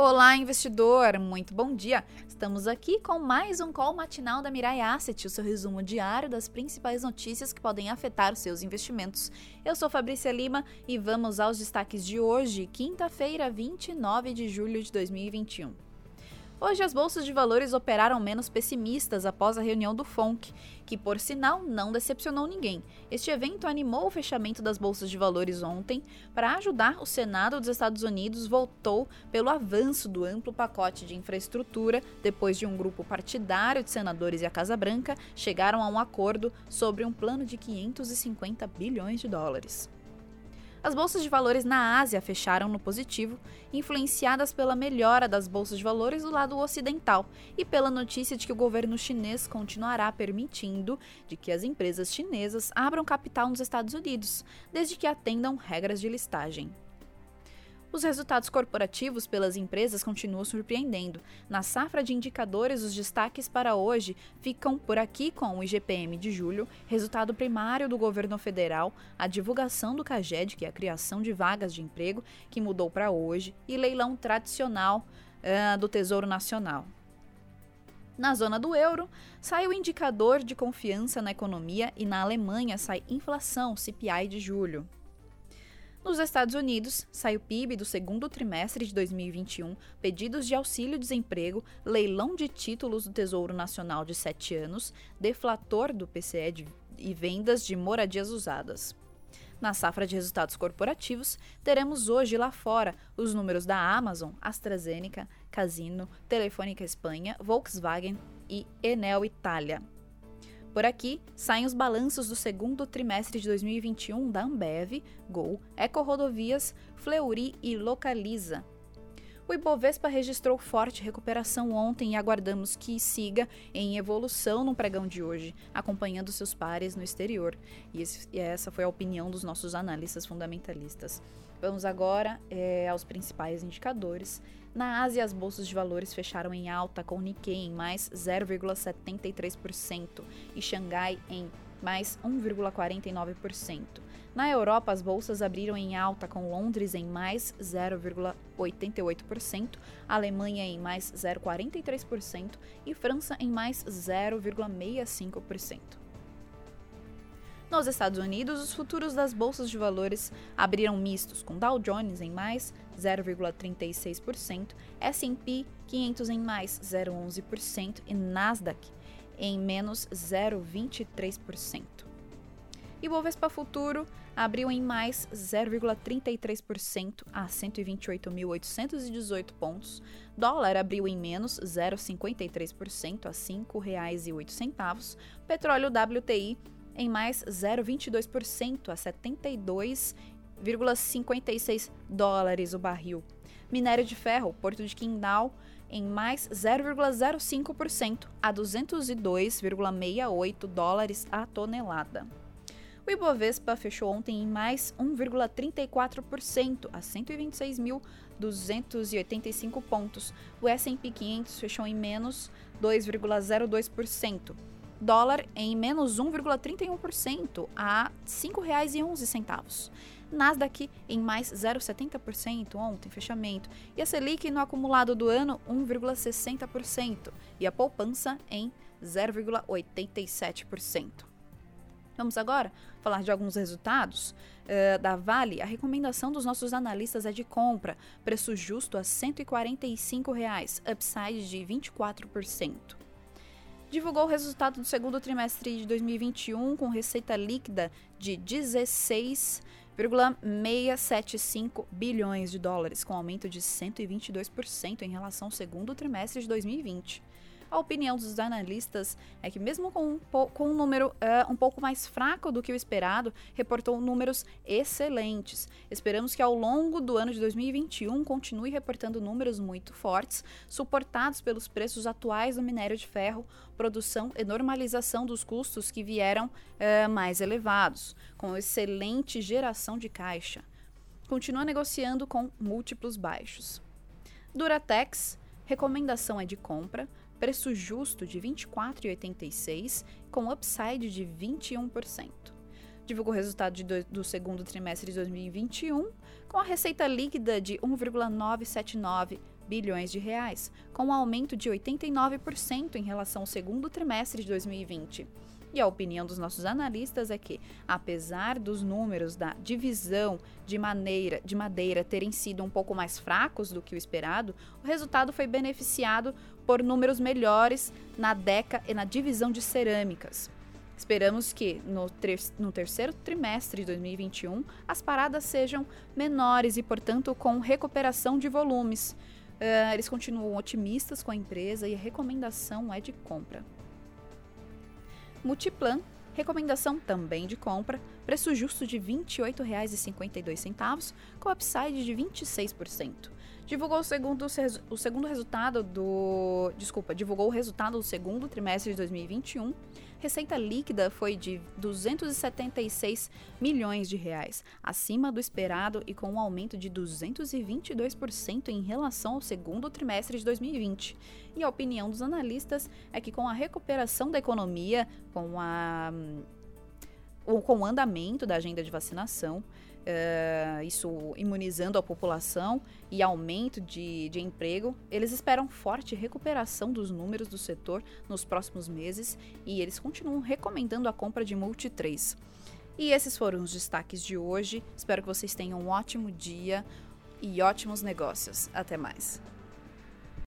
Olá, investidor! Muito bom dia! Estamos aqui com mais um call matinal da Mirai Asset, o seu resumo diário das principais notícias que podem afetar os seus investimentos. Eu sou Fabrícia Lima e vamos aos destaques de hoje, quinta-feira, 29 de julho de 2021. Hoje, as bolsas de valores operaram menos pessimistas após a reunião do FONC, que, por sinal, não decepcionou ninguém. Este evento animou o fechamento das bolsas de valores ontem. Para ajudar, o Senado dos Estados Unidos votou pelo avanço do amplo pacote de infraestrutura, depois de um grupo partidário de senadores e a Casa Branca chegaram a um acordo sobre um plano de 550 bilhões de dólares. As bolsas de valores na Ásia fecharam no positivo, influenciadas pela melhora das bolsas de valores do lado ocidental e pela notícia de que o governo chinês continuará permitindo de que as empresas chinesas abram capital nos Estados Unidos, desde que atendam regras de listagem. Os resultados corporativos pelas empresas continuam surpreendendo. Na safra de indicadores, os destaques para hoje ficam por aqui com o IGPM de julho, resultado primário do governo federal, a divulgação do CAGED, que é a criação de vagas de emprego, que mudou para hoje, e leilão tradicional uh, do Tesouro Nacional. Na zona do euro, sai o indicador de confiança na economia e na Alemanha sai inflação CPI de julho. Nos Estados Unidos, sai o PIB do segundo trimestre de 2021, pedidos de auxílio-desemprego, leilão de títulos do Tesouro Nacional de 7 anos, deflator do PCE de, e vendas de moradias usadas. Na safra de resultados corporativos, teremos hoje lá fora os números da Amazon, AstraZeneca, Casino, Telefônica Espanha, Volkswagen e Enel Itália. Por aqui, saem os balanços do segundo trimestre de 2021 da Ambev, Gol, Eco Rodovias, Fleury e Localiza. O Ibovespa registrou forte recuperação ontem e aguardamos que siga em evolução no pregão de hoje, acompanhando seus pares no exterior. E, esse, e essa foi a opinião dos nossos analistas fundamentalistas. Vamos agora é, aos principais indicadores. Na Ásia, as bolsas de valores fecharam em alta, com Nikkei em mais 0,73% e Xangai em mais 1,49%. Na Europa, as bolsas abriram em alta, com Londres em mais 0,88%, Alemanha em mais 0,43% e França em mais 0,65%. Nos Estados Unidos, os futuros das bolsas de valores abriram mistos, com Dow Jones em mais 0,36%, S&P 500 em mais 0,11% e Nasdaq em menos 0,23%. E o Bovespa Futuro abriu em mais 0,33% a 128.818 pontos. Dólar abriu em menos 0,53% a R$ 5,08. Petróleo WTI em mais 0,22% a 72,56 dólares o barril. Minério de ferro, Porto de Quindal, em mais 0,05% a 202,68 dólares a tonelada. O Ibovespa fechou ontem em mais 1,34% a 126.285 pontos. O S&P 500 fechou em menos 2,02% dólar em menos 1,31% a R$ 5,11. Nasdaq em mais 0,70% ontem, fechamento. E a Selic no acumulado do ano, 1,60%. E a poupança em 0,87%. Vamos agora falar de alguns resultados uh, da Vale. A recomendação dos nossos analistas é de compra, preço justo a 145 reais, upside de 24% divulgou o resultado do segundo trimestre de 2021 com receita líquida de 16,675 bilhões de dólares, com aumento de 122% em relação ao segundo trimestre de 2020. A opinião dos analistas é que, mesmo com um, com um número uh, um pouco mais fraco do que o esperado, reportou números excelentes. Esperamos que ao longo do ano de 2021 continue reportando números muito fortes, suportados pelos preços atuais do minério de ferro, produção e normalização dos custos que vieram uh, mais elevados, com excelente geração de caixa. Continua negociando com múltiplos baixos. Duratex, recomendação é de compra, preço justo de R$ 24,86, com upside de 21%. Divulgou o resultado do, do segundo trimestre de 2021, com a receita líquida de 1,979 bilhões de reais, com um aumento de 89% em relação ao segundo trimestre de 2020. E a opinião dos nossos analistas é que, apesar dos números da divisão de, maneira, de madeira terem sido um pouco mais fracos do que o esperado, o resultado foi beneficiado por números melhores na DECA e na divisão de cerâmicas. Esperamos que no, ter no, terceiro trimestre de 2021 as paradas sejam menores e, portanto, com recuperação de volumes. Uh, eles continuam otimistas com a empresa e a recomendação é de compra. Multiplan, recomendação também de compra, preço justo de R$ 28,52, com upside de 26% divulgou o segundo, o segundo resultado do. Desculpa, divulgou o resultado do segundo trimestre de 2021. Receita líquida foi de 276 milhões de reais, acima do esperado e com um aumento de 222% em relação ao segundo trimestre de 2020. E a opinião dos analistas é que com a recuperação da economia, com a com o andamento da agenda de vacinação, uh, isso imunizando a população e aumento de, de emprego, eles esperam forte recuperação dos números do setor nos próximos meses e eles continuam recomendando a compra de Multi 3. E esses foram os destaques de hoje. Espero que vocês tenham um ótimo dia e ótimos negócios. Até mais.